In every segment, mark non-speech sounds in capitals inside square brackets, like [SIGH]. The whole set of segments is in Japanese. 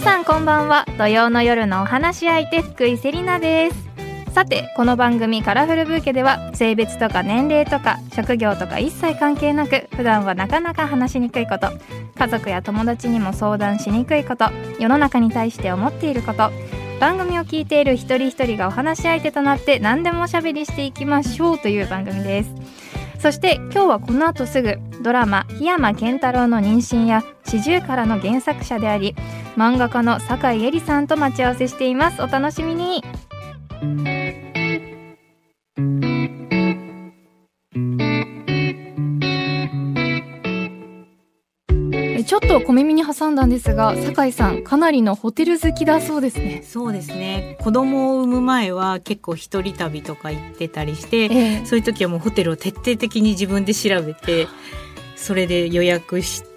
皆さんこんばんは。土曜の夜のお話し相手福井セリナです。さてこの番組カラフルブーケでは性別とか年齢とか職業とか一切関係なく普段はなかなか話しにくいこと家族や友達にも相談しにくいこと世の中に対して思っていること番組を聞いている一人一人がお話し相手となって何でもおしゃべりしていきましょうという番組です。そして今日はこの後すぐドラマ檜山健太郎の妊娠や四十からの原作者であり漫画家の酒井絵里さんと待ち合わせしています。お楽しみに。ちょっと小耳に挟んだんですが酒井さんかなりのホテル好きだそうですね。そうですね。子供を産む前は結構一人旅とか行ってたりして、ええ、そういう時はもうホテルを徹底的に自分で調べてそれで予約して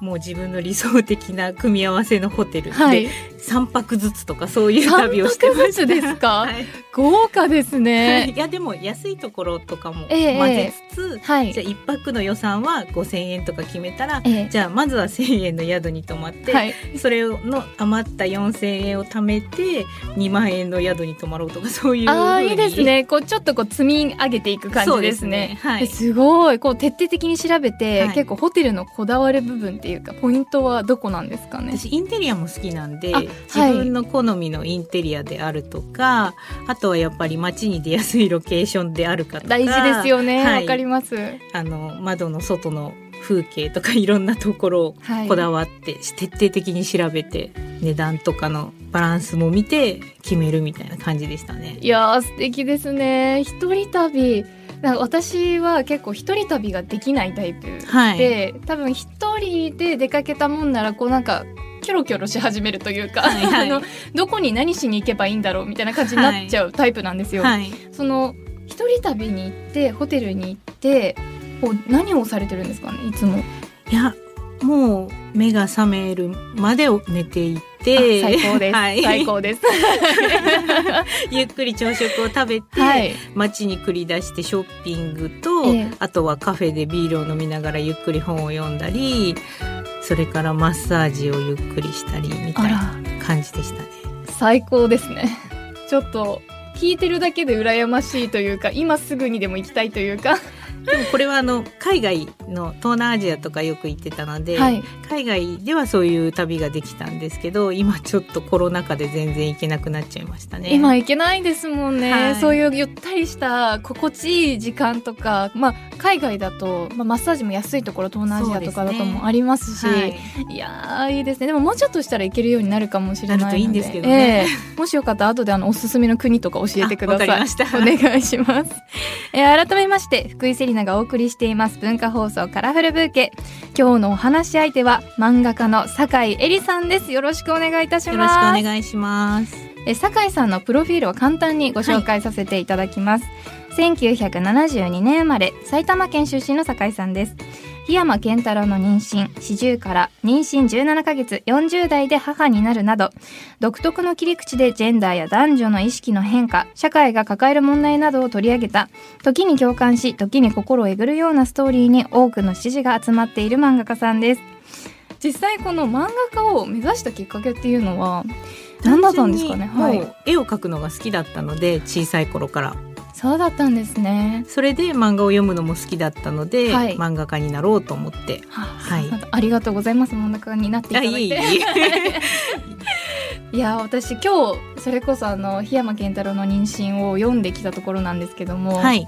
もう自分の理想的な組み合わせのホテルで、はい、3泊ずつとかそういう旅をしてました。ですか、はい、豪華ですね。い。やでも安いところとかも混ぜつつ、えーはい、じゃあ1泊の予算は5,000円とか決めたら、えー、じゃあまずは1,000円の宿に泊まって、はい、それの余った4,000円を貯めて2万円の宿に泊まろうとかそういうあいいですね。こうちょっとこう積み上げていく感じですね。すね、はい、すごい。こう徹底的に調べて、結構ホテルのこだわる部分っていうかポイントはどこなんですかね？私インテリアも好きなんで自分の好みのインテリアであるとか、はい、あとはやっぱり街に出やすいロケーションであるかとか大事ですよね。わ、はい、かります。あの窓の外の風景とかいろんなところをこだわって、はい、徹底的に調べて値段とかのバランスも見て決めるみたいな感じでしたね。いや素敵ですね。一人旅私は結構一人旅ができないタイプで、はい、多分一人で出かけたもんならこうなんかキョロキョロし始めるというか、はいはい、[LAUGHS] あのどこに何しに行けばいいんだろうみたいな感じになっちゃうタイプなんですよ。はい、その一人旅に行ってホテルに行ってこう何をされてるんですかねいつも。いやもう目が覚めるまで寝ていて最高です、はい、最高です。[LAUGHS] ゆっくり朝食を食べて、はい、街に繰り出してショッピングと、えあとはカフェでビールを飲みながらゆっくり本を読んだりそれからマッサージをゆっくりしたりみたいな感じでしたね。最高ですね。ちょっと聞いてるだけで羨ましいというか今すぐにでも行きたいというかでもこれはあの海外の東南アジアとかよく行ってたので、はい、海外ではそういう旅ができたんですけど今ちょっとコロナ禍で全然行けなくなっちゃいましたね。今行けないですもんね、はい、そういうゆったりした心地いい時間とか、まあ、海外だと、まあ、マッサージも安いところ東南アジアとかだともありますし、ねはい、いやいいですね。でももうちょっとしたら行けるようになるかもしれないので。いいんですけどね、えー、もしよかったら後であのおすすめの国とか教えてください。お願いします、えー、改めまして福井セリナがお送りしています文化放送カラフルブーケ。今日のお話し相手は漫画家の酒井絵里さんです。よろしくお願いいたします。よろしくお願いします。え酒井さんのプロフィールを簡単にご紹介させていただきます、はい、1972年生まれ埼玉県出身の酒井さんです檜山健太郎の妊娠四十から妊娠17ヶ月40代で母になるなど独特の切り口でジェンダーや男女の意識の変化社会が抱える問題などを取り上げた。時に共感し時に心をえぐるようなストーリーに多くの支持が集まっている漫画家さんです。実際この漫画家を目指したきっかけっていうのは何だったんですかね、はい、絵を描くのが好きだったので小さい頃からそうだったんですね。それで漫画を読むのも好きだったので、はい、漫画家になろうと思って、はい、ありがとうございます。漫画家になっていただいて。いい [LAUGHS] いや私今日それこそあの檜山健太郎の妊娠を読んできたところなんですけども、はい、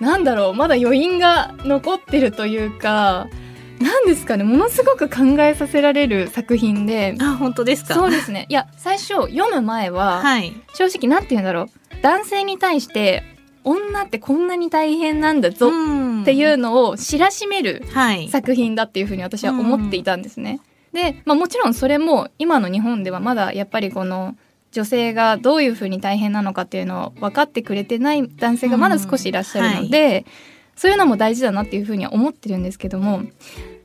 なんだろう。まだ余韻が残ってるというかなんですかねものすごく考えさせられる作品で。あ本当ですか？そうですね。いや最初読む前は、はい、正直なんて言うんだろう。男性に対して女ってこんなに大変なんだぞっていうのを知らしめる作品だっていうふうに私は思っていたんですね。で、まあ、もちろんそれも今の日本ではまだやっぱりこの女性がどういうふうに大変なのかっていうのを分かってくれてない男性がまだ少しいらっしゃるので、はい、そういうのも大事だなっていうふうには思ってるんですけども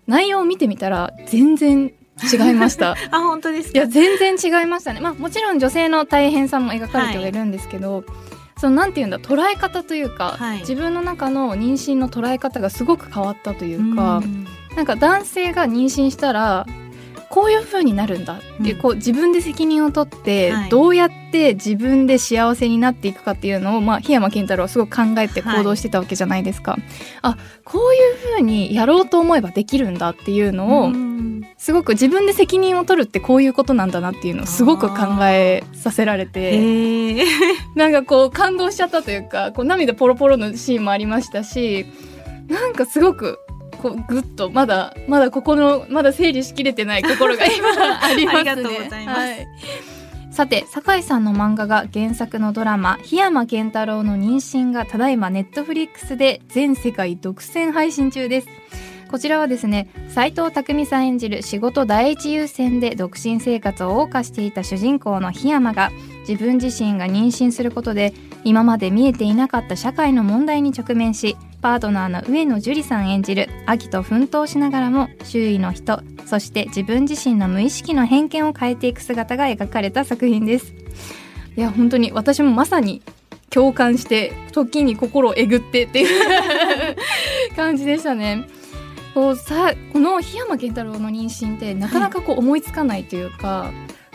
内容を見てみたら全然違いました。[LAUGHS] あ本当ですいや全然違いましたね。まあもちろん女性の大変さも描かれてはいるんですけど、はい、そのなんていうんだ捉え方というか、はい、自分の中の妊娠の捉え方がすごく変わったというか、うん、なんか男性が妊娠したらこういう風になるんだっていう,、うん。こう自分で責任を取って、はい。どうやって自分で幸せになっていくかっていうのを、まあ、檜山健太郎はすごく考えて行動してたわけじゃないですか。あこういう風にやろうと思えばできるんだっていうのを、うん。すごく自分で責任を取るってこういうことなんだなっていうのをすごく考えさせられて。[LAUGHS] なんかこう感動しちゃったというかこう涙ポロポロのシーンもありましたしなんかすごくこうグッとまだまだここのまだ整理しきれてない心が今 [LAUGHS] ありますね。ありがとうございます。はい。さて酒井さんの漫画が原作のドラマ「檜山健太郎の妊娠」がただいまネットフリックスで全世界独占配信中ですこちらはですね斉藤工さん演じる仕事第一優先で独身生活を謳歌していた主人公の檜山が自分自身が妊娠することで今まで見えていなかった社会の問題に直面しパートナーの上野樹里さん演じる秋と奮闘しながらも周囲の人そして自分自身の無意識の偏見を変えていく姿が描かれた作品です。いや本当に私もまさに共感して時に心をえぐってっていう [LAUGHS] 感じでしたね。こうさこの檜山健太郎の妊娠ってなかなかこう思いつかないというか、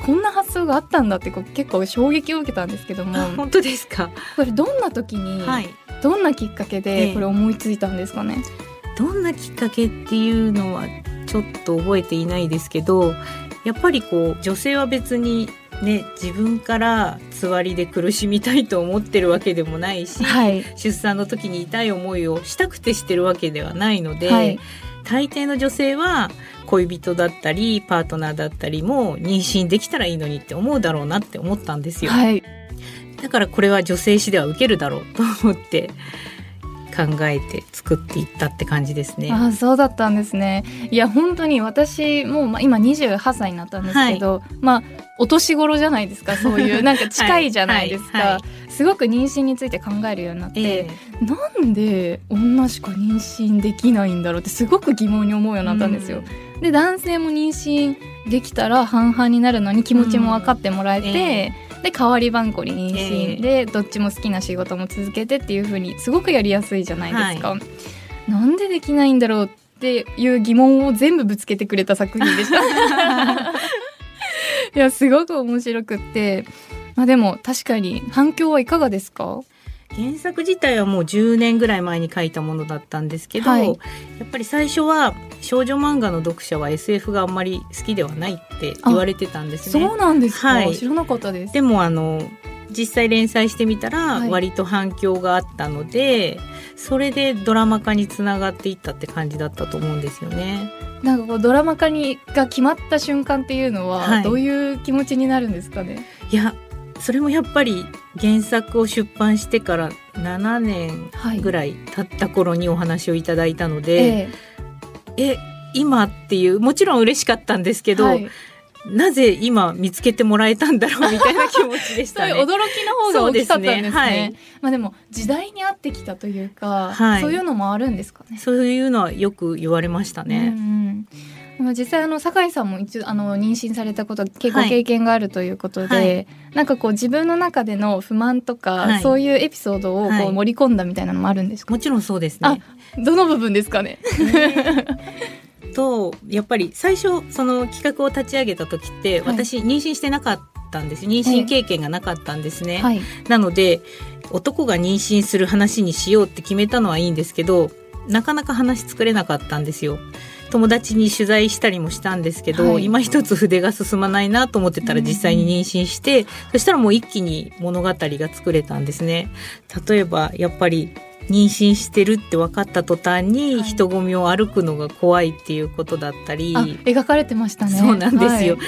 こんな発想があったんだってこう結構衝撃を受けたんですけども。あ [LAUGHS] 本当ですか？これどんな時に、はい。どんなきっかけえでえこれ思いついたんですかね、どんなきっかけっていうのはちょっと覚えていないですけどやっぱりこう女性は別にね自分からつわりで苦しみたいと思ってるわけでもないし、はい。出産の時に痛い思いをしたくてしてるわけではないので、はい大抵の女性は恋人だったりパートナーだったりも妊娠できたらいいのにって思うだろうなって思ったんですよ。はいだからこれは女性誌では受けるだろうと思って考えて作っていったって感じですね。ああそうだったんですね。いや本当に私もうまあ今28歳になったんですけど、まあお年頃じゃないですかそういう。[LAUGHS] なんか近いじゃないですか、はいはいはすごく妊娠について考えるようになって、ええ。なんで女しか妊娠できないんだろうってすごく疑問に思うようになったんですよ。で男性も妊娠できたら半々になるのに気持ちも分かってもらえて、うん。えで代わり番こに妊娠、ええでどっちも好きな仕事も続けてっていう風にすごくやりやすいじゃないですか。なんでできないんだろうっていう疑問を全部ぶつけてくれた作品でした。[LAUGHS] いやすごく面白くって、まあ、でも確かに反響はいかがですか？原作自体はもう10年ぐらい前に書いたものだったんですけど、はいやっぱり最初は少女漫画の読者は SF があんまり好きではないって言われてたんですねそう。なんですか、はい知らなかったです。でもあの実際連載してみたらはい割と反響があったので、それでドラマ化につながっていったって感じだったと思うんですよね。なんかこうドラマ化にが決まった瞬間っていうのは、はいどういう気持ちになるんですかね？いやそれもやっぱり原作を出版してから7年はいぐらい経った頃にお話をいただいたので、ええ今っていうもちろん嬉しかったんですけど、えはい、なぜ今見つけてもらえたんだろうみたいな気持ちでしそうたね。[LAUGHS] いう驚きの方が大きかったんですね。ですねはいまあでも時代に合ってきたというか、はいそういうのもあるんですかね。そういうのはよく言われましたうんね。うん実際あの酒井さんも一度あの妊娠されたこと結構はい経験があるということで、はいなんかこう自分の中での不満とか、はいそういうエピソードをこはいう盛り込んだみたいなのもあるんですか、もちろんそうですあね。どの部分ですかね？[LAUGHS] とやっぱり最初その企画を立ち上げた時って、はい私妊娠してなかったんです妊娠経験がなかったんですね。はい。なので男が妊娠する話にしようって決めたのはいいんですけどなかなか話作れなかったんですよ。友達に取材したりもしたんですけど、はい今一つ筆が進まないなと思ってたら実際に妊娠して、そしたらもう一気に物語が作れたんですね。例えばやっぱり妊娠してるって分かった途端にはい人混みを歩くのが怖いっていうことだったり、あ描かれてましたね。そうなんですよ。はい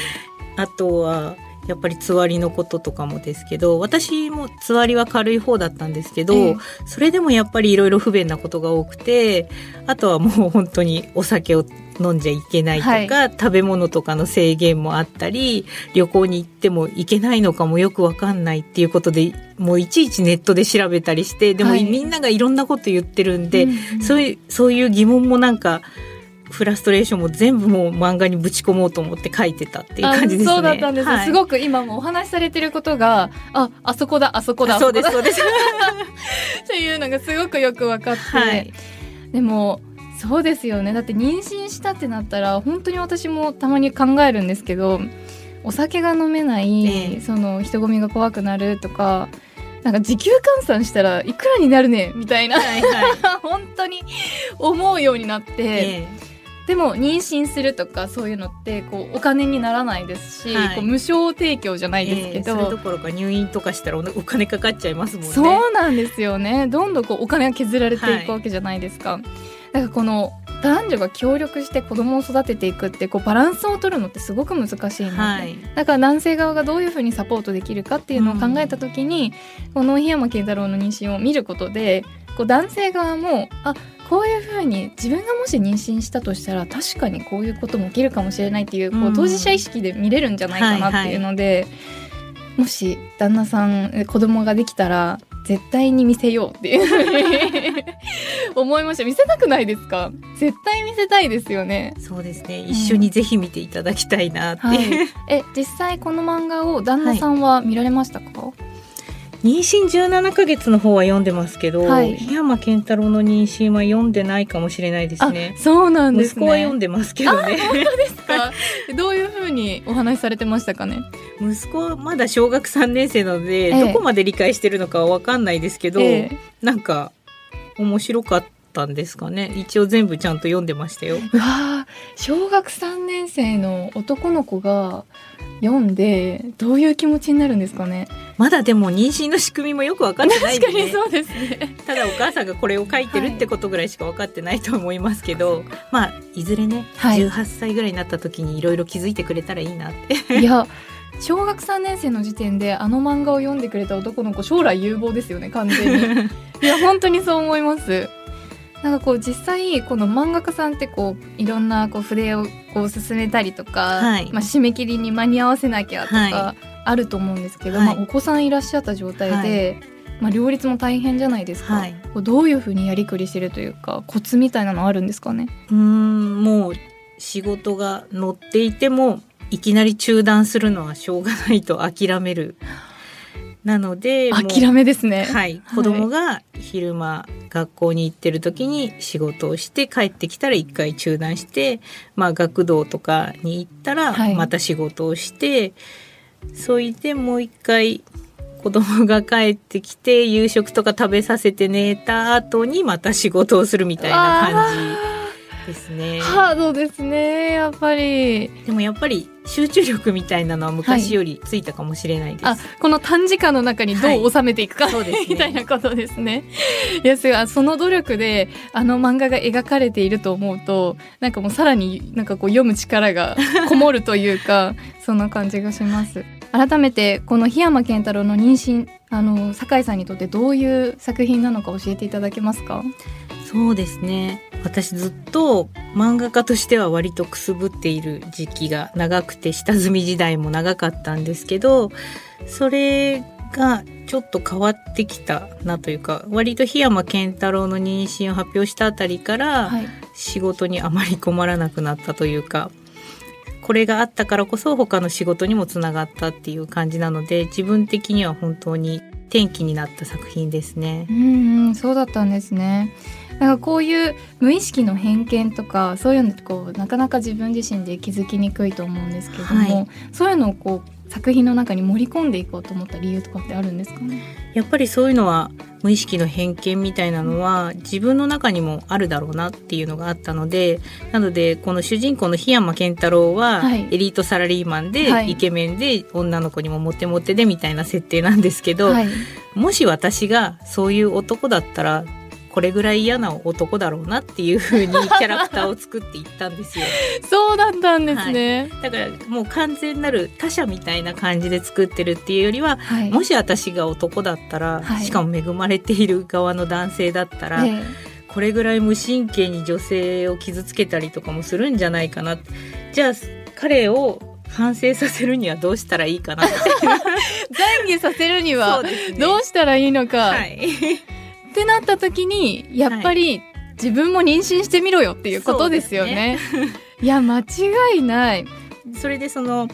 あとはやっぱりつわりのこととかもですけど私もつわりは軽い方だったんですけど、ええ。それでもやっぱりいろいろ不便なことが多くてあとはもう本当にお酒を飲んじゃいけないとか、食べ物とかの制限もあったり旅行に行っても行けないのかもよくわかんないっていうことでもういちいちネットで調べたりしてでもはい。みんながいろんなこと言ってるんで、うん。そういうそういう疑問もなんかフラストレーションも全部もう漫画にぶち込もうと思って書いてたっていう感じですね。あそうだったんです、はい。すごく今もお話しされてることがああそこだあそこだあそうですそうです。[LAUGHS] っていうのがすごくよく分かって、はい。でもそうですよね。だって妊娠ししたってなったら本当に私もたまに考えるんですけどお酒が飲めない、ええ、その人混みが怖くなるとかなんか時給換算したらいくらになるねみたいな、はいはい、[LAUGHS] 本当に思うようになって、え、でも妊娠するとかそういうのってこうお金にならないですし、はい、こう無償提供じゃないですけど、それどころか入院とかしたらお金かかっちゃいますもんね。そうなんですよね。どんどんこうお金が削られていくわけじゃないですか、はい、だからこの男女が協力して子供を育てていくってこうバランスを取るのってすごく難しいので、はい、だから男性側がどういうふうにサポートできるかっていうのを考えた時に、うん、この檜山健太郎の妊娠を見ることでこう男性側もあこういうふうに自分がもし妊娠したとしたら確かにこういうことも起きるかもしれないっていうこう当事者意識で見れるんじゃないかなっていうので、はいはい、もし旦那さん子供ができたら絶対に見せようっていう [LAUGHS] 思いました。見せたくないですか？絶対見せたいですよね。そうですね。一緒にぜひ見ていただきたいなって、う。んはい、え実際この漫画を旦那さんは見られましたか、はい妊娠17ヶ月の方は読んでますけど、はい、檜山健太郎の妊娠は読んでないかもしれないですね。そうなんです、ね、息子は読んでますけどね。本当ですか？[LAUGHS] どういうふうにお話しされてましたかね？息子まだ小学3年生なので、ええ、どこまで理解してるのかは分かんないですけど、え、なんか面白かったんですかね。一応全部ちゃんと読んでましたよ。うわ小学3年生の男の子が読んでどういう気持ちになるんですかね。まだでも妊娠の仕組みもよく分かってないんで、ね、そうですね。ただお母さんがこれを書いてるってことぐらいしか分かってないと思いますけど、はい、まあいずれね、はい、18歳ぐらいになった時にいろいろ気づいてくれたらいいなって。いや小学3年生の時点であの漫画を読んでくれた男の子将来有望ですよね完全に。[LAUGHS] いや本当にそう思いますなんかこう実際この漫画家さんってこういろんなこう筆をこう進めたりとか、はい、まあ、締め切りに間に合わせなきゃとかあると思うんですけど、はい、まあ、お子さんいらっしゃった状態で、まあ、両立も大変じゃないですか、こうどういうふうにやりくりしてるというかコツみたいなのあるんですかね？うんもう仕事が乗っていてもいきなり中断するのはしょうがないと諦めるなので諦めですね。はい。子供が昼間学校に行ってる時に仕事をして帰ってきたら一回中断して、まあ、学童とかに行ったらまた仕事をして、はい、それでもう一回子供が帰ってきて夕食とか食べさせて寝た後にまた仕事をするみたいな感じ。ですね。ハードですね、やっぱり。でもやっぱり集中力みたいなのは昔よりついたかもしれないです。はい、あ、この短時間の中にどう収めていくか、はい、ね、みたいなことですね。いや、その努力であの漫画が描かれていると思うと、なんかもうさらになんかこう読む力が [LAUGHS] こもるというか、そんな感じがします。改めてこの檜山健太郎の妊娠あの酒井さんにとってどういう作品なのか教えていただけますか？そうですね私ずっと漫画家としては割とくすぶっている時期が長くて下積み時代も長かったんですけどそれがちょっと変わってきたなというか割と檜山健太郎の妊娠を発表したあたりから仕事にあまり困らなくなったというか、これがあったからこそ他の仕事にもつながったっていう感じなので自分的には本当に転機になった作品ですね。うんそうだったんですね。なんかこういう無意識の偏見とかそういうのってこうなかなか自分自身で気づきにくいと思うんですけども、はい、そういうのをこう作品の中に盛り込んでいこうと思った理由とかってあるんですかね？やっぱりそういうのは無意識の偏見みたいなのは自分の中にもあるだろうなっていうのがあったのでなのでこの主人公の檜山健太郎はエリートサラリーマンで、はい、イケメンで女の子にもモテモテでみたいな設定なんですけど、はい、もし私がそういう男だったらこれぐらい嫌な男だろうなっていうふうにキャラクターを作っていったんですよ。[LAUGHS] そうだったんですね、はい、だからもう完全なる他者みたいな感じで作ってるっていうよりは、はい、もし私が男だったら、はい、しかも恵まれている側の男性だったら、これぐらい無神経に女性を傷つけたりとかもするんじゃないかな。じゃあ彼を反省させるにはどうしたらいいかな [LAUGHS] 懺悔させるにはどうしたらいいのか、はい、ってなった時にやっぱり自分も妊娠してみろよっていうことですよね。ね [LAUGHS] いや間違いない。それでその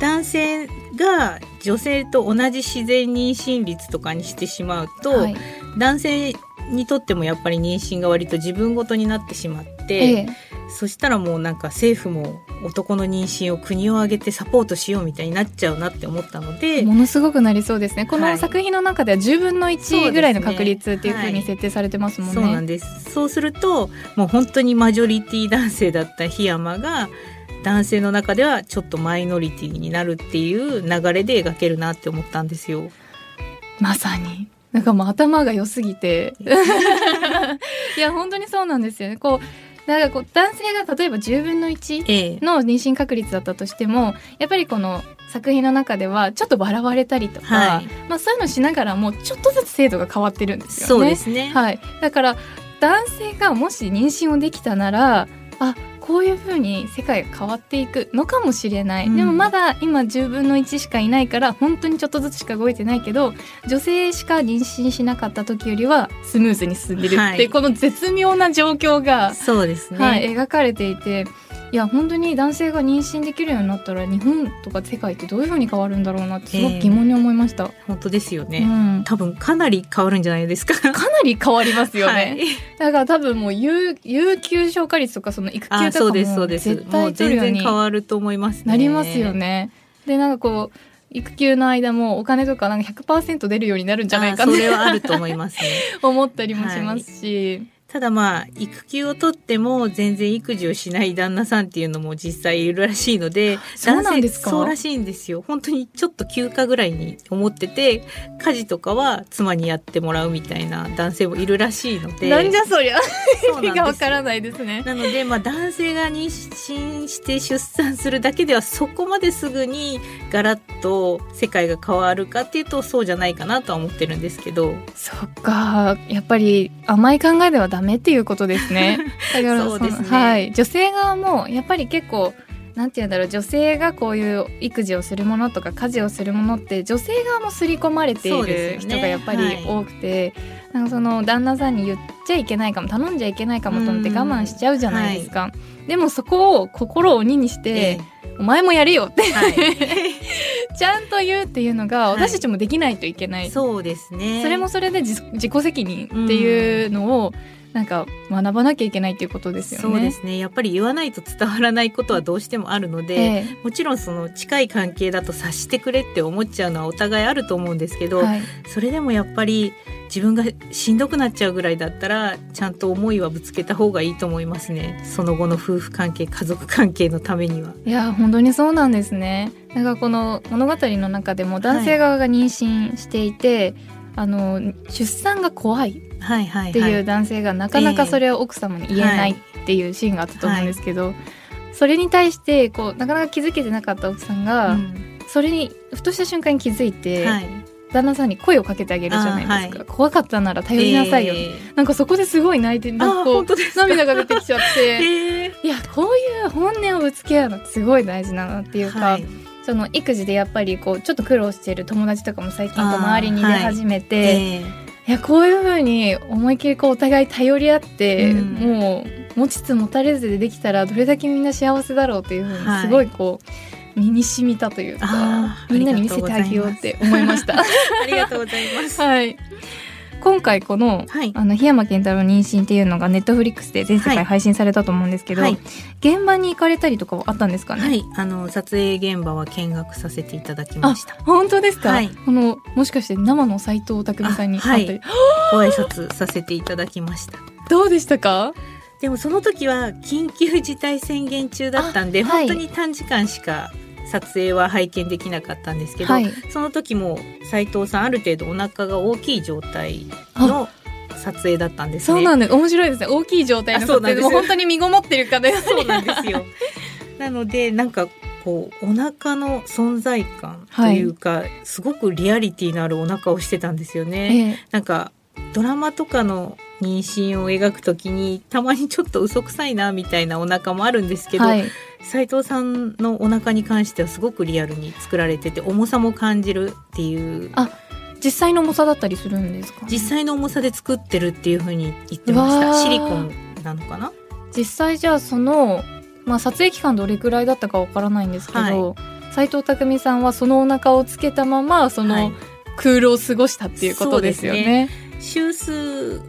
男性が女性と同じ自然妊娠率とかにしてしまうと、はい、男性にとってもやっぱり妊娠が割と自分ごとになってしまって、ええ、そしたらもうなんか政府も男の妊娠を国を挙げてサポートしようみたいになっちゃうなって思ったのでものすごくなりそうですね。この作品の中では10分の1ぐらいの確率っていうふうに設定されてますもんね。そうなんです。そうするともう本当にマジョリティ男性だった檜山が男性の中ではちょっとマイノリティになるっていう流れで描けるなって思ったんですよ。まさに。なんかもう頭が良すぎて。[LAUGHS] いや本当にそうなんですよね。こうだからこう男性が例えば10分の1の妊娠確率だったとしても、やっぱりこの作品の中ではちょっと笑われたりとか、はい、まあ、そういうのしながらもちょっとずつ制度が変わってるんですよね。そうですね。はい、だから男性がもし妊娠をできたならあこういうふうに世界が変わっていくのかもしれない、うん、でもまだ今10分の1しかいないから本当にちょっとずつしか動いてないけど女性しか妊娠しなかった時よりはスムーズに進んでるって、はい、この絶妙な状況がそうですね、はい、描かれていて。いや本当に男性が妊娠できるようになったら日本とか世界ってどういうふうに変わるんだろうなってすごく疑問に思いました、えー、本当ですよね、うん、多分かなり変わるんじゃないですか。かなり変わりますよね、はい、だから多分もう有有給消化率とかその育休とかも絶対取るように変わると思います、ね、なりますよね。でなんかこう育休の間もお金とかなんか100%出るようになるんじゃないかそれはあると思いますね。[LAUGHS] 思ったりもしますし、はいただまあ、育休を取っても全然育児をしない旦那さんっていうのも実際いるらしいので、そうなんですか？そうらしいんですよ。本当にちょっと休暇ぐらいに思ってて、家事とかは妻にやってもらうみたいな男性もいるらしいので。なんじゃそりゃ。意味がわからないですね。なので、まあ男性が妊娠して出産するだけではそこまですぐにガラッと世界が変わるかっていうとそうじゃないかなとは思ってるんですけど。そっか。やっぱり甘い考えではダメっていうことですね。[LAUGHS] だからそうですね。はい。女性側もやっぱり結構なんて言うんだろう女性がこういう育児をするものとか家事をするものって女性側も刷り込まれている人がやっぱり多くて、ねはい、なんかその旦那さんに言っちゃいけないかも頼んじゃいけないかもと思って我慢しちゃうじゃないですか。はい、でもそこを心を鬼にして、えー、お前もやれよって、はい、[LAUGHS] ちゃんと言うっていうのが私たちもできないといけない、そうですね。それもそれで自己責任っていうのを、うんなんか学ばなきゃいけないっていうことですよね。そうですね。やっぱり言わないと伝わらないことはどうしてもあるので、ええ、もちろんその近い関係だと察してくれって思っちゃうのはお互いあると思うんですけど、はい、それでもやっぱり自分がしんどくなっちゃうぐらいだったらちゃんと思いはぶつけた方がいいと思いますね。その後の夫婦関係、家族関係のためには。いや本当にそうなんですね。なんかこの物語の中でも男性側が妊娠していて、はい、あの出産が怖いっていう男性がなかなかそれを奥様に言えないっていうシーンがあったと思うんですけど、それに対してこうなかなか気づけてなかった奥さんが、それにふとした瞬間に気づいて、旦那さんに声をかけてあげるじゃないですか、はい、怖かったなら頼りなさいよ、えー、なんかそこですごい泣いてなんかこう涙が出てきちゃって、[LAUGHS] え。ー、いやこういう本音をぶつけ合うのすごい大事なのっていうか、はい、その育児でやっぱりこうちょっと苦労している友達とかも最近こう周りに出始めて、はいやこういうふうに思いっきりこうお互い頼り合って、うん、もう持ちつ持たれずでできたらどれだけみんな幸せだろうっていうふうにすごいこう、身に染みたというかみんなに見せてあげようって思いました。[LAUGHS] ありがとうございます。[LAUGHS] はい今回この,、はい、あの檜山健太郎妊娠っていうのがネットフリックスで全世界配信されたと思うんですけど、はい、現場に行かれたりとかはあったんですかね？はい。あの撮影現場は見学させていただきました。本当ですか、はい、このもしかして生の斎藤匠さんに会ったり、ご挨拶させていただきました。[GASPS] どうでしたか？でもその時は緊急事態宣言中だったんで、本当に短時間しか撮影は拝見できなかったんですけど、はい、その時も斉藤さんある程度お腹が大きい状態の撮影だったんです、ね、そうなんです面白いですね。大きい状態の撮影でも本当に身ごもってるかね [LAUGHS] そうなんですよ。なのでなんかこうお腹の存在感というか、はい、すごくリアリティのあるお腹をしてたんですよね、ええ、なんかドラマとかの妊娠を描くときにたまにちょっと嘘くさいなみたいなお腹もあるんですけど、はい、斉藤さんのお腹に関してはすごくリアルに作られてて重さも感じるっていう。あ実際の重さだったりするんですか、ね、実際の重さで作ってるっていうふうに言ってました。シリコンなのかな？実際じゃあその、まあ、撮影期間どれくらいだったかわからないんですけど、はい、斉藤匠さんはそのお腹をつけたままその、クールを過ごしたっていうことですよね。週数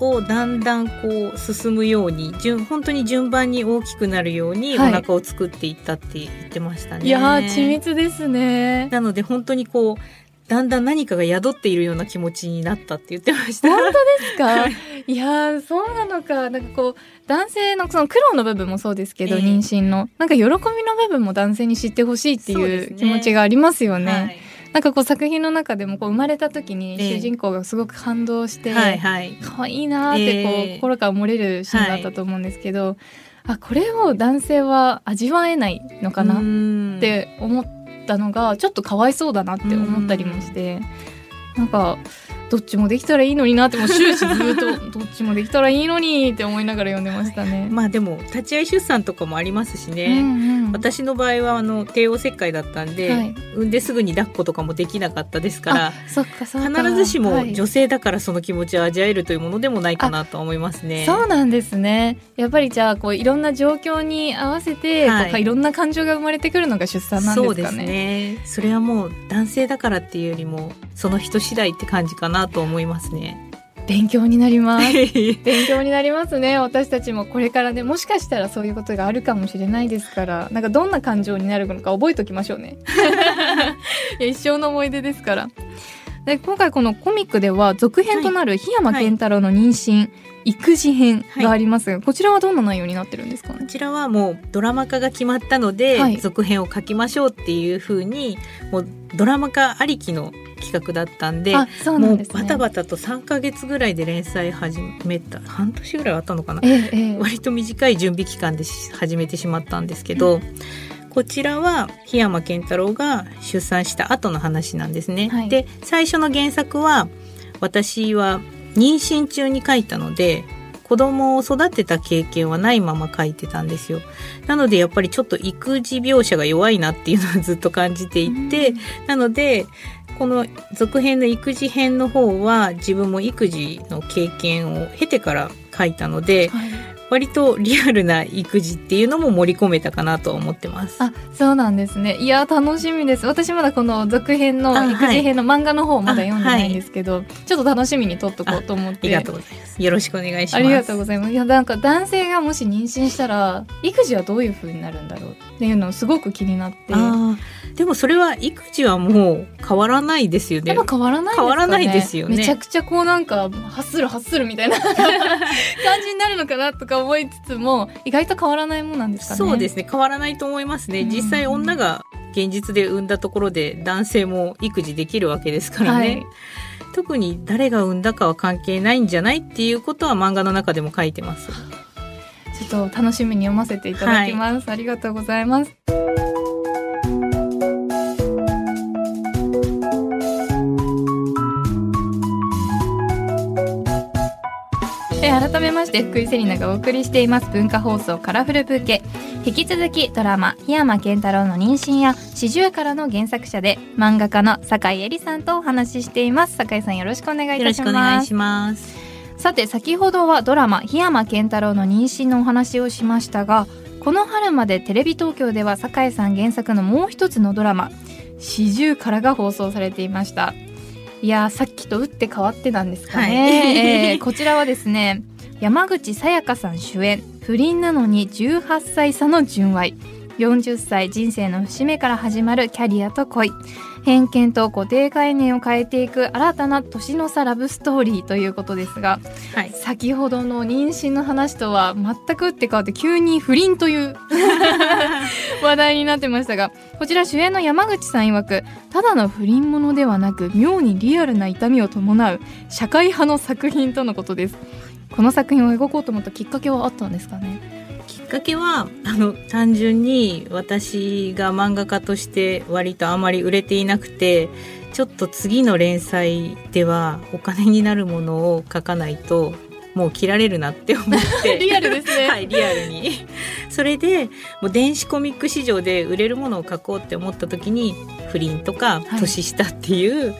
をだんだんこう進むように順本当に順番に大きくなるようにおはい。腹を作っていったって言ってましたね。いやー緻密ですね。なので本当にこうだんだん何かが宿っているような気持ちになったって言ってました。本当ですか？い。やーそうなのか。なんかこう男性のその苦労の部分もそうですけど、ええ。妊娠のなんか喜びの部分も男性に知ってほしいっていう気持ちがありますよね。はいなんかこう作品の中でもこう生まれた時にええ。主人公がすごく感動して、はいはい。可愛いなーってこう、ええ。心から漏れるシーンだったと思うんですけど、あこれを男性は味わえないのかなっって思ったのがちょっとかわいそうだなって思ったりもして、なんかどっちもできたらいいのになってもう終始ずっと [LAUGHS] どっちもできたらいいのにって思いながら読んでましたね。まあでも立ち会い出産とかもありますしうね。んうん私の場合はあの帝王切開だったんで、はい産んですぐに抱っことかもできなかったですから必ずしはいも女性だからその気持ちを味わえるというものでもないかなと思いますね。そうなんですねやっぱりじゃあこういろんな状況に合わせて、はいいろんな感情が生まれてくるのが出産なんですかね。そうですね。それはもう男性だからっていうよりもその人次第って感じかなと思いますね。勉強になります。は [LAUGHS] 勉強になりますね私たちもこれからねもしかしたらそういうことがあるかもしれないですからなんかどんな感情になるのか覚えておきましょうね [LAUGHS] いや一生の思い出ですからで今回このコミックでは続編となる檜山健太郎の妊娠、育児編がありますが、こちらはどんな内容になってるんですかね？こちらはもうドラマ化が決まったので、はい。続編を書きましょうっていう風にもうドラマ化ありきの企画だったんであそうなもうんですね。バタバタと3ヶ月ぐらいで連載始めた半年ぐらいあったのかな？ええええ。割と短い準備期間でし始めてしまったんですけど、こちらは檜山健太郎が出産した後の話なんですね。はいで最初の原作は私は妊娠中に書いたので子供を育てた経験はないまま書いてたんですよ。なのでやっぱりちょっと育児描写が弱いなっていうのをずっと感じていて、なのでこの続編の育児編の方は自分も育児の経験を経てから書いたので、はい割とリアルな育児っていうのも盛り込めたかなと思ってます。あそうなんですねいや楽しみです私まだこの続編のあ育児編の漫画の方まだあ読んでないんですけど、ちょっと楽しみに撮っとこうと思ってありがとうございます。よろしくお願いします。ありがとうございます。いやなんか男性がもし妊娠したら育児はどういう風になるんだろうっていうのすごく気になって。でもそれは育児はもう変わらないですよね。ぱ変わらないですかね。変わらないですよねめちゃくちゃこうなんか発する発するみたいな [LAUGHS] 感じになるのかなとか思いつつも意外と変わらないもんなんですかね。そうですね。変わらないと思いますね。うん実際女が現実で産んだところで男性も育児できるわけですからね。はい。特に誰が産んだかは関係ないんじゃないっていうことは漫画の中でも書いてます。ちょっと楽しみに読ませていただきます。ありがとうございます。改めまして福井セリナがお送りしています文化放送カラフルブーケ。引き続きドラマ檜山健太郎の妊娠や四十からの原作者で漫画家の酒井絵里さんとお話ししています。酒井さんよろしくお願いいよろしたします。くお願いします。さて先ほどはドラマ檜山健太郎の妊娠のお話をしましたがこの春までテレビ東京では酒井さん原作のもう一つのドラマ「四十から」が放送されていましたいやーさっきと打って変わってなんですかね、はい。えーこちらはですね山口さやかさん主演不倫なのに18歳差の純愛。40歳人生の節目から始まるキャリアと恋偏見と固定概念を変えていく新たな年の差ラブストーリーということですがはい。先ほどの妊娠の話とは全く打って変わって急に不倫という [LAUGHS] 話題になってましたがこちら主演の山口さん曰くただの不倫ものではなく妙にリアルな痛みを伴う社会派の作品とのことです。この作品を描こうと思ったきっかけはあったんですかね？きっかけはあの単純に私が漫画家として割とあまり売れていなくてちょっと次の連載ではお金になるものを書かないともう切られるなって思って。リアルですね。[LAUGHS] はいリアルに。[LAUGHS] それでもう電子コミック市場で売れるものを書こうって思った時に不倫とかはい。年下っていう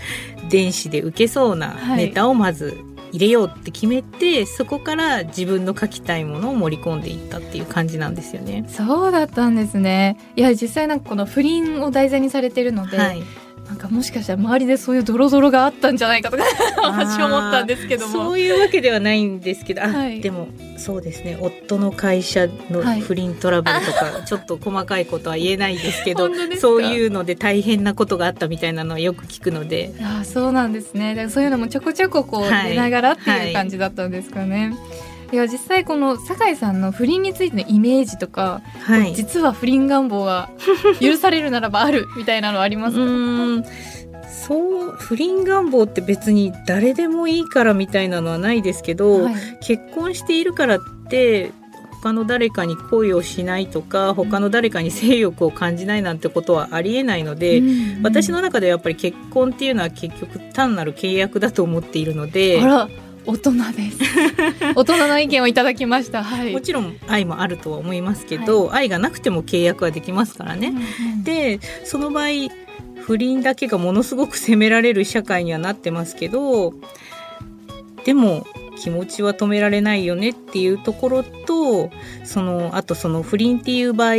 電子で受けそうなネタをまず入れようって決めて、そこから自分の書きたいものを盛り込んでいったっていう感じなんですよね。そうだったんですねいや実際なんかこの不倫を題材にされてるので、はい、なんかもしかしたら周りでそういうドロドロがあったんじゃないかとか [LAUGHS] 私は思ったんですけども。そういうわけではないんですけど。あ、はい、でもそうですね。夫の会社の不倫トラブルとか、はい、ちょっと細かいことは言えないですけどそういうので大変なことがあったみたいなのはよく聞くので。あそうなんですね。だからそういうのもちょこちょここう出ながらっていう感じだったんですかね。はいいや実際この酒井さんの不倫についてのイメージとか、はい、実は不倫願望が [LAUGHS] 許されるならばあるみたいなのあります？かそう不倫願望って別に誰でもいいからみたいなのはないですけど、はい、結婚しているからって他の誰かに恋をしないとか他の誰かに性欲を感じないなんてことはありえないので、うん。うん、私の中ではやっぱり結婚っていうのは結局単なる契約だと思っているので。大人です。大人の意見をいただきました、はい、もちろん愛もあるとは思いますけど、はい、愛がなくても契約はできますからね、うんうん、でその場合不倫だけがものすごく責められる社会にはなってますけどでも気持ちは止められないよねっていうところとそのあとその不倫っていう場合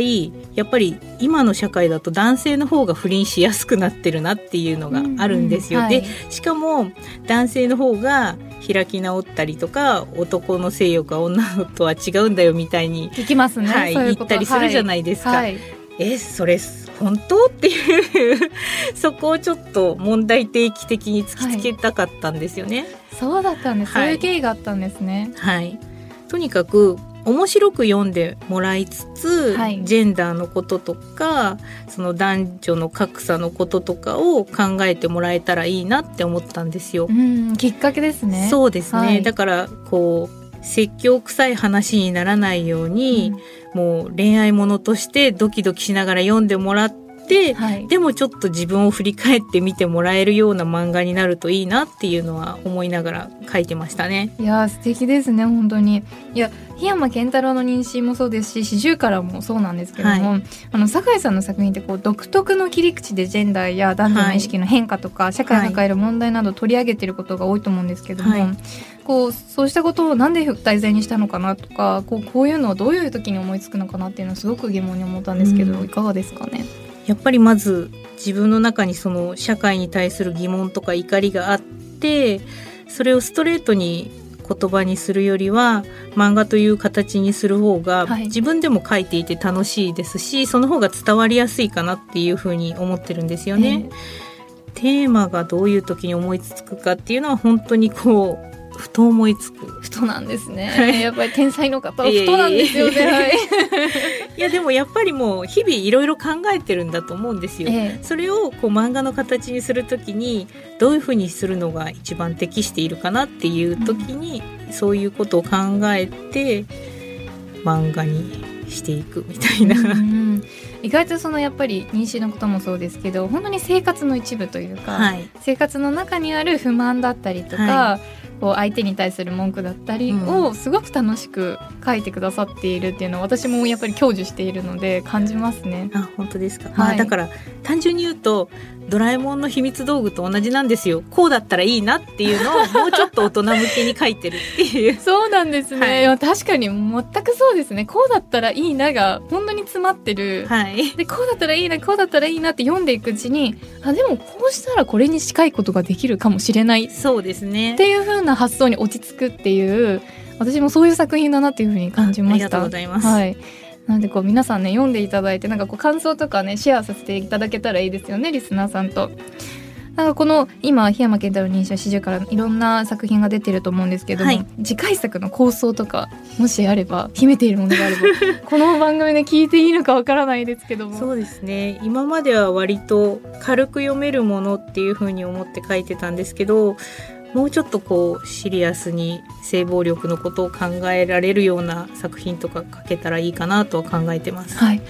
やっぱり今の社会だと男性の方が不倫しやすくなってるなっていうのがあるんですよ。うんうんはい、でしかも男性の方が開き直ったりとか男の性欲は女のとは違うんだよみたいに聞きますね、はい、言ったりするじゃないですか。はい、えそれ本当っていうそこをちょっと問題提起的に突きつけたかったんですよね。はい、そうだったんです、はい、そういう経緯があったんですね。はい。とにかく面白く読んでもらいつつ、はい、ジェンダーのこととかその男女の格差のこととかを考えてもらえたらいいなって思ったんですよ。うんきっかけですね。そうですね。はい、だからこう説教臭い話にならないように、うん、もう恋愛ものとしてドキドキしながら読んでもらって、はい、でもちょっと自分を振り返って見てもらえるような漫画になるといいなっていうのは思いながら書いてましたね。いや素敵ですね本当に。いや檜山健太郎の妊娠もそうですし四十からもそうなんですけども、はい、あの酒井さんの作品ってこう独特の切り口でジェンダーや男女の意識の変化とか、はい、社会が抱える問題などを取り上げてることが多いと思うんですけども、はい、こうそうしたことをなんで題材にしたのかなとかこうこういうのはどういう時に思いつくのかなっていうのはすごく疑問に思ったんですけど、うん、いかがですかね？やっぱりまず自分の中にその社会に対する疑問とか怒りがあってそれをストレートに言葉にするよりは漫画という形にする方が、自分でも書いていて楽しいですしその方が伝わりやすいかなっていうふうに思ってるんですよね。えー、テーマがどういう時に思いつくかっていうのは本当にこうふと思いつく。ふとなんですね。やっぱり天才の方はふとなんですよね。いやでもやっぱりもう日々いろいろ考えてるんだと思うんですよ。ええ、それをこう漫画の形にするときにどういうふうにするのが一番適しているかなっていう時に、うん、そういうことを考えて漫画にしていくみたいな。うんうん意外とそのやっぱり妊娠のこともそうですけど本当に生活の一部というか、はい、生活の中にある不満だったりとか、はい、こう相手に対する文句だったりをすごく楽しく書いてくださっているっていうのは私もやっぱり享受しているので感じますね。あ本当ですか、はい、まあ、だから単純に言うとドラえもんの秘密道具と同じなんですよ。こうだったらいいなっていうのをもうちょっと大人向けに書いてるっていう。[LAUGHS] そうなんですね、はい、確かに全くそうですね。こうだったらいいなが本当に詰まってる、はい、でこうだったらいいなこうだったらいいなって読んでいくうちにあでもこうしたらこれに近いことができるかもしれない。そうですね。っていう風な発想に落ち着くっていう私もそういう作品だなっていう風に感じました。ありがとうございます、はい。なのでこう皆さんね読んでいただいてなんかこう感想とかねシェアさせていただけたらいいですよねリスナーさんと。なんかこの今檜山健太郎認証始終からいろんな作品が出てると思うんですけども、はい、次回作の構想とかもしあれば秘めているものがあれば [LAUGHS] この番組で聞いていいのかわからないですけども。そうですね。今までは割と軽く読めるものっていうふうに思って書いてたんですけどもうちょっとこうシリアスに性暴力のことを考えられるような作品とか書けたらいいかなとは考えてます。はい。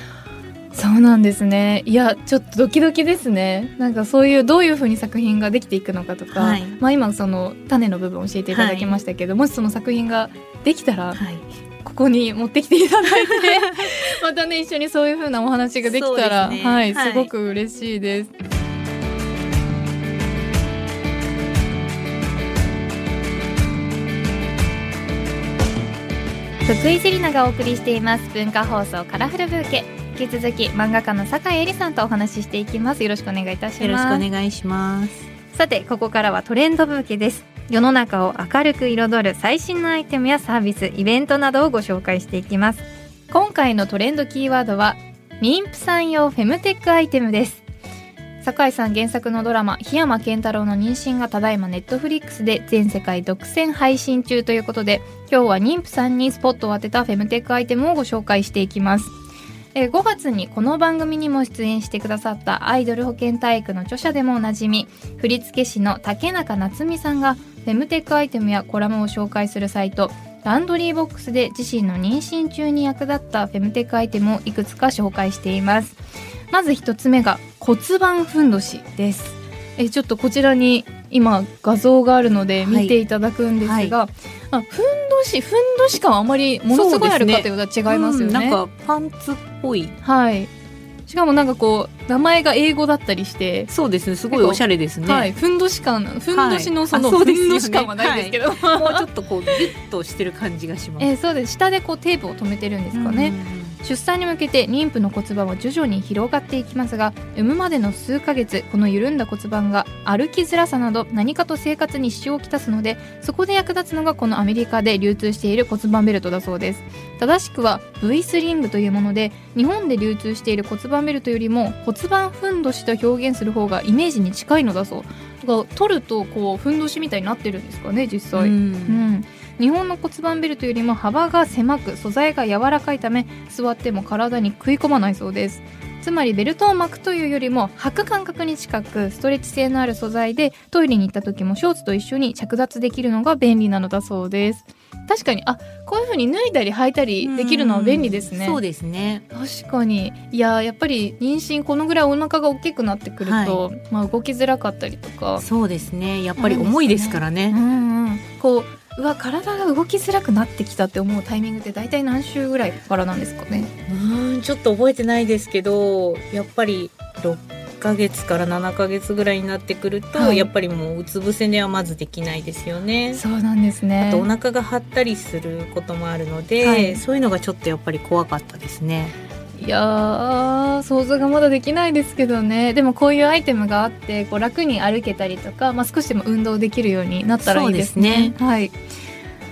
そうなんですね。いやちょっとドキドキですね。なんかそういうどういうふうに作品ができていくのかとか、はい、まあ今その種の部分を教えていただきましたけど、はい、もしその作品ができたら、はい、ここに持ってきていただいて [LAUGHS] またね一緒にそういうふうなお話ができたら、ね、はい。すごく嬉しいです。福井セリナがお送りしています。文化放送カラフルブーケ。引き続き漫画家の坂井絵里さんとお話ししていきます。よろしくお願いいたします。よろしくお願いします。さてここからはトレンドブーケです。世の中を明るく彩る最新のアイテムやサービスイベントなどをご紹介していきます。今回のトレンドキーワードは妊婦さん用フェムテックアイテムです酒井さん原作のドラマ檜山健太郎の妊娠がただいまネットフリックスで全世界独占配信中ということで今日は妊婦さんにスポットを当てたフェムテックアイテムをご紹介していきます。え5月にこの番組にも出演してくださったアイドル保健体育の著者でもおなじみ振付師の竹中夏美さんがフェムテックアイテムやコラムを紹介するサイトランドリーボックスで自身の妊娠中に役立ったフェムテックアイテムをいくつか紹介しています。まず一つ目が骨盤ふんどしです。えちょっとこちらに今画像があるので見ていただくんですが、はい。はい、あふんどしふんどし感はあまりものすごいあるかというとは違いますよね、ね。うん、なんかパンツっぽい。はいしかもなんかこう名前が英語だったりしてそうですね。すごいおしゃれですね。はいふんどし感ふんどしのその、はい、ふんどし感はないですけど、はい、もうちょっとこうギュッとしてる感じがします。えー、そうです。下でこうテープを留めてるんですかね、出産に向けて妊婦の骨盤は徐々に広がっていきますが産むまでの数ヶ月この緩んだ骨盤が歩きづらさなど何かと生活に支障をきたすのでそこで役立つのがこのアメリカで流通している骨盤ベルトだそうです。正しくは V スリングというもので日本で流通している骨盤ベルトよりも骨盤ふんどしと表現する方がイメージに近いのだそう。が取るとこうふんどしみたいになってるんですかね実際、うん、日本の骨盤ベルトよりも幅が狭く素材が柔らかいため座っても体に食い込まないそうです。つまりベルトを巻くというよりも履く感覚に近くストレッチ性のある素材でトイレに行った時もショーツと一緒に着脱できるのが便利なのだそうです。確かにあこういう風に脱いだり履いたりできるのは便利ですね。そうですね。確かに。いややっぱり妊娠このぐらいお腹が大きくなってくると、はい、まあ動きづらかったりとか。そうですね。やっぱり重いですからね、ね、うんうん、こううわ体が動きづらくなってきたって思うタイミングって大体何週ぐらいからなんですかね？うんちょっと覚えてないですけどやっぱり6ヶ月から7ヶ月ぐらいになってくると、はい、やっぱりもううつ伏せ寝はまずできないですよね。そうなんですね。あとお腹が張ったりすることもあるので、はい、そういうのがちょっとやっぱり怖かったですねいや想像がまだできないですけどね。でもこういうアイテムがあってこう楽に歩けたりとか、まあ、少しでも運動できるようになったらいいですね。すね。はい。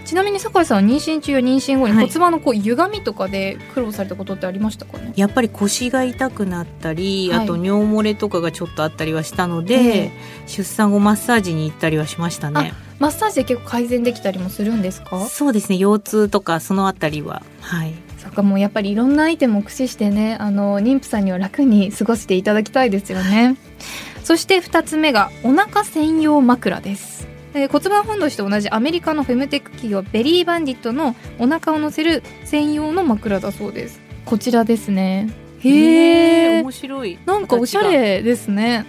ちなみに酒井さんは妊娠中や妊娠後に骨盤のこう歪みとかで苦労されたことってありましたかね、やっぱり腰が痛くなったり、あと尿漏れとかがちょっとあったりはしたので、出産後マッサージに行ったりはしましたね。マッサージで結構改善できたりもするんですか？そうですね。腰痛とかそのあたりははいそっかもうやっぱりいろんなアイテムを駆使してねあの妊婦さんには楽に過ごしていただきたいですよね。そして2つ目がお腹専用枕です。え骨盤ふんどしと同じアメリカのフェムテック企業ベリーバンディットのお腹を乗せる専用の枕だそうです。こちらですね。へえ面白い。なんかおしゃれですね。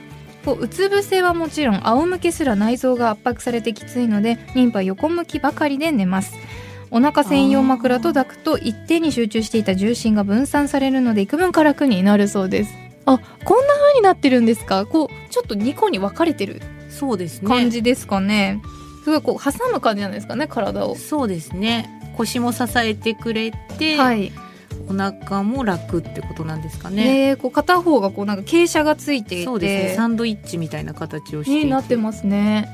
こううつ伏せはもちろん仰向けすら内臓が圧迫されてきついので妊婦は横向きばかりで寝ますお腹専用枕と抱くと一定に集中していた重心が分散されるので幾分か楽になるそうです。あこんな風になってるんですか？こうちょっと2個に分かれてるそうですね感じですかね。すごいこう挟む感じなんですかね体を。そうですね。腰も支えてくれて、はい、お腹も楽ってことなんですかね。えー、こう片方がこうなんか傾斜がついていて、そうですね。サンドイッチみたいな形をしてになってますね。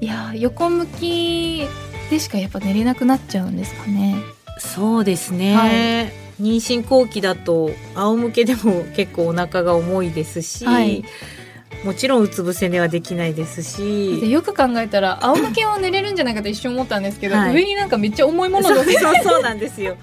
いや横向きでしかやっぱ寝れなくなっちゃうんですかね。そうですね。はい、妊娠後期だと仰向けでも結構お腹が重いですし、はい、もちろんうつ伏せ寝はできないですし。よく考えたら仰向けは寝れるんじゃないかと一瞬思ったんですけど、はい、上になんかめっちゃ重いものがそうそう [LAUGHS] なんですよ。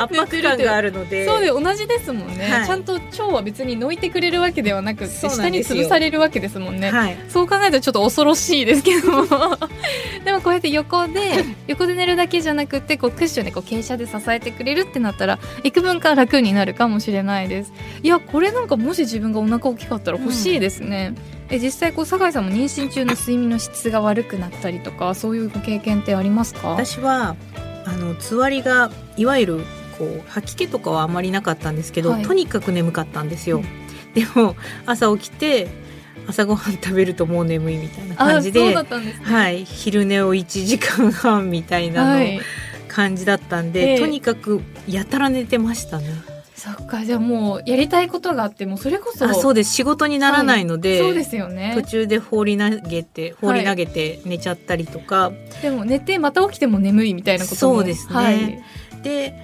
圧迫感があるので。そうで同じですもんね、はい、ちゃんと腸は別に抜いてくれるわけではなくて下に潰されるわけですもんね、はい、そう考えるとちょっと恐ろしいですけど [LAUGHS] でもこうやって横で [LAUGHS] 横で寝るだけじゃなくてこうクッションでこう傾斜で支えてくれるってなったら幾分か楽になるかもしれないです。いやこれなんかもし自分がお腹大きかったら欲しいですね、うんえ実際こう酒井さんも妊娠中の睡眠の質が悪くなったりとかそういうご経験ってありますか？私はあのつわりがいわゆるこう吐き気とかはあまりなかったんですけど、はい、とにかく眠かったんですよ、うん、でも朝起きて朝ごはん食べるともう眠いみたいな感じで、ね、はい、昼寝を1時間半みたいなの、感じだったんで、とにかくやたら寝てましたねそっかじゃあもうやりたいことがあってもそれこそあそうです。仕事にならないので、はい、そうですよね。途中で放り投げて放り投げて寝ちゃったりとか、はい、でも寝てまた起きても眠いみたいなことも。そうですね、はい、で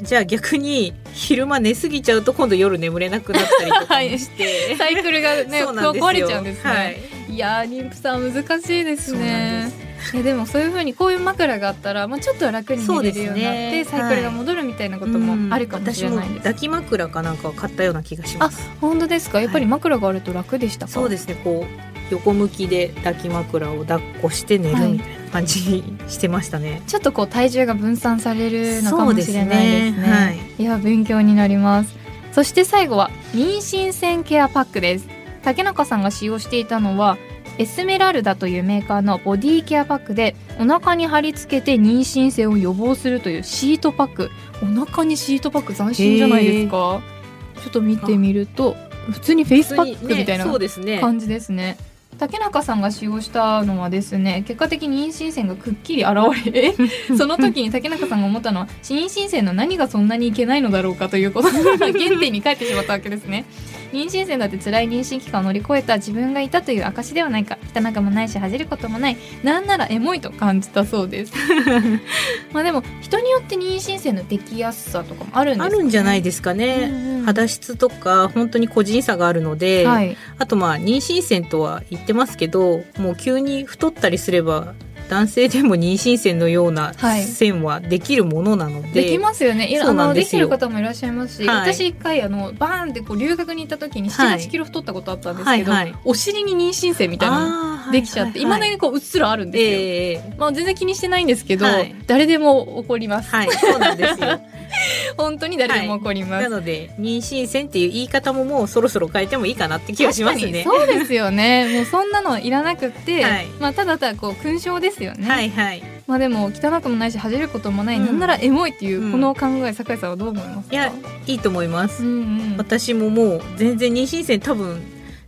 じゃあ逆に昼間寝すぎちゃうと今度夜眠れなくなったりとかして、[LAUGHS] サイクルがね壊れちゃうんですね、はい、いや妊婦さん難しいですねえでもそういうふうにこういう枕があったら、まあ、ちょっと楽に寝れるようになって、ね、サイクルが戻るみたいなこともあるかもしれないです、抱き枕かなんかを買ったような気がします。あ本当ですか？やっぱり枕があると楽でしたか、そうですね。こう横向きで抱き枕を抱っこして寝るみたいな感じにしてましたね、はい、ちょっとこう体重が分散されるのかもしれないですね、ね。はい、いや勉強になります。そして最後は妊娠線ケアパックです。竹中さんが使用していたのはエスメラルダというメーカーのボディケアパックでお腹に貼り付けて妊娠線を予防するというシートパック。お腹にシートパック斬新じゃないですか？ちょっと見てみると普通にフェイスパックみたいな感じですね。竹中さんが使用したのはですね結果的に妊娠線がくっきり現れ [LAUGHS] その時に竹中さんが思ったのは妊娠線の何がそんなにいけないのだろうかということが原点に返ってしまったわけですね妊娠線だって辛い妊娠期間を乗り越えた自分がいたという証ではないか。汚くもないし恥じることもない。なんならエモいと感じたそうです。[LAUGHS] まあでも人によって妊娠線のできやすさとかもあるんですか、ね、あるんじゃないですかね、うんうん、肌質とか本当に個人差があるので、はい、あとまあ妊娠線とは言ってますけどもう急に太ったりすれば男性でも妊娠線のような線はできるものなので、はい、できますよね。いあのできてる方もいらっしゃいますし、はい、私一回あのバーンってこう留学に行った時に7 8キロ太ったことあったんですけど、はいはい。はい、お尻に妊娠線みたいなできちゃっていま、はい。はい、だにこううっすらあるんですよ、えー、まあ、全然気にしてないんですけど、誰でも起こります、はい、そうなんですよ [LAUGHS] [LAUGHS] 本当に誰でも起こります、はい、なので妊娠線っていう言い方ももうそろそろ変えてもいいかなって気がしますね。そうですよね。もうそんなのいらなくて、はい、まあただただこう勲章ですよね。はいはい。まあでも汚くもないし恥じることもない、うん、なんならエモいっていうこの考え、酒井さんはどう思いますか？いやいいと思います、うんうん、私ももう全然妊娠線多分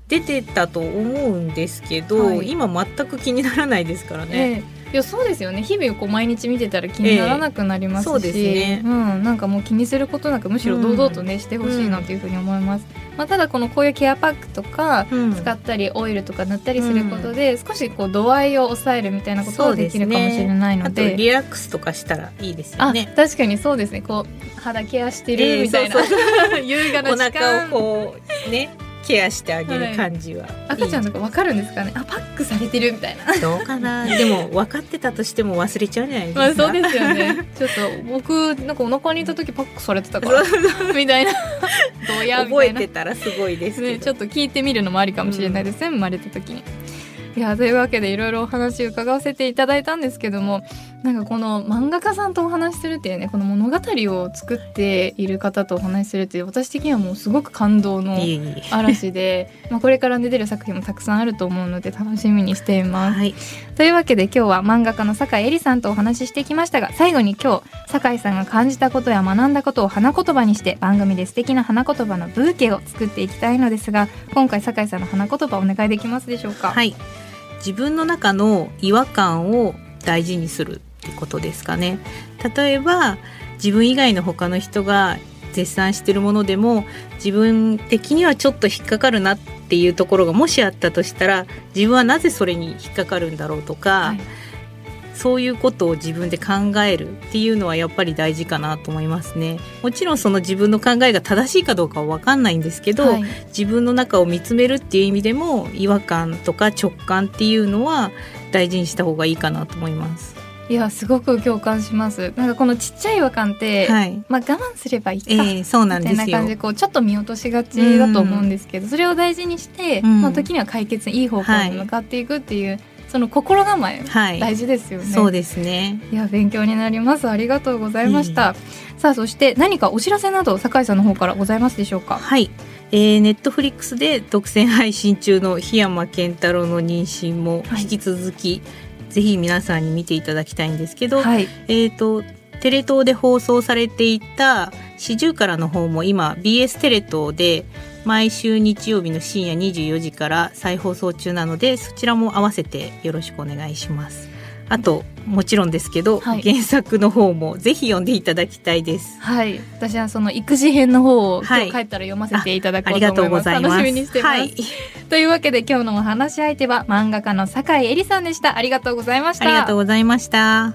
出てたと思うんですけど、はい、今全く気にならないですからね、えーいやそうですよね。日々こう毎日見てたら気にならなくなりますし、えー、そうですね、うん、なんかもう気にすることなくむしろ堂々とね、うん、してほしいなというふうに思います、まあ、ただこのこういうケアパックとか使ったりオイルとか塗ったりすることで、少しこう度合いを抑えるみたいなことができるかもしれないので、ね、リラックスとかしたらいいですよね。確かにそうですね。こう肌ケアしてるみたいな、えー、そうそう。[LAUGHS] 優雅な時間。お腹をこうねケアしてあげる感じは、はい、赤ちゃんとかわかるんですかね？あパックされてるみたいな。どうかな？[LAUGHS] でも分かってたとしても忘れちゃうんじゃないですか、まあ、そうですよね。ちょっと僕なんかお腹にいた時パックされてたから。みたいな。どうや？覚えてたらすごいですねちょっと聞いてみるのもありかもしれないですね、うん、生まれた時に。いやというわけでいろいろお話伺わせていただいたんですけどもなんかこの漫画家さんとお話しするっていうねこの物語を作っている方とお話しするっていう私的にはもうすごく感動の嵐で [LAUGHS] まあこれから出てる作品もたくさんあると思うので楽しみにしています。はい、というわけで今日は漫画家の酒井絵里さんとお話ししてきましたが最後に今日酒井さんが感じたことや学んだことを花言葉にして番組で素敵な花言葉のブーケを作っていきたいのですが今回酒井さんの花言葉お願いできますでしょうか？はい自分の中の違和感を大事にするってことですかね。例えば自分以外の他の人が絶賛してるものでも自分的にはちょっと引っかかるなっていうところがもしあったとしたら自分はなぜそれに引っかかるんだろうとか、はい。そういうことを自分で考えるっていうのはやっぱり大事かなと思いますね。もちろんその自分の考えが正しいかどうかは分かんないんですけど、はい、自分の中を見つめるっていう意味でも違和感とか直感っていうのは大事にした方がいいかなと思いますいやすごく共感しますなんかこのちっちゃい違和感って、はい、まあ我慢すればいいか、えー、そうなんですみたいな感じでこうちょっと見落としがちだと思うんですけど、それを大事にして、うん、まあ時には解決いい方向に向かっていくっていう、はいその心構え、はい、大事ですよね。そうですね。いや勉強になります。ありがとうございました。さあそして何かお知らせなど酒井さんの方からございますでしょうか？はい。えー、ネットフリックスで独占配信中の檜山健太郎の妊娠も引き続き、はい、ぜひ皆さんに見ていただきたいんですけど、はい、えっ、ー、とテレ東で放送されていた四十からの方も今 BS テレ東で毎週日曜日の深夜24時から再放送中なのでそちらも合わせてよろしくお願いします。あともちろんですけど、はい。原作の方もぜひ読んでいただきたいです。はい。私はその育児編の方を今はい。日帰ったら読ませていただこありがとううと思います、ございます。楽しみにしてます、はい、というわけで今日のお話し相手は漫画家の酒井絵里さんでした。ありがとうございました。ありがとうございました。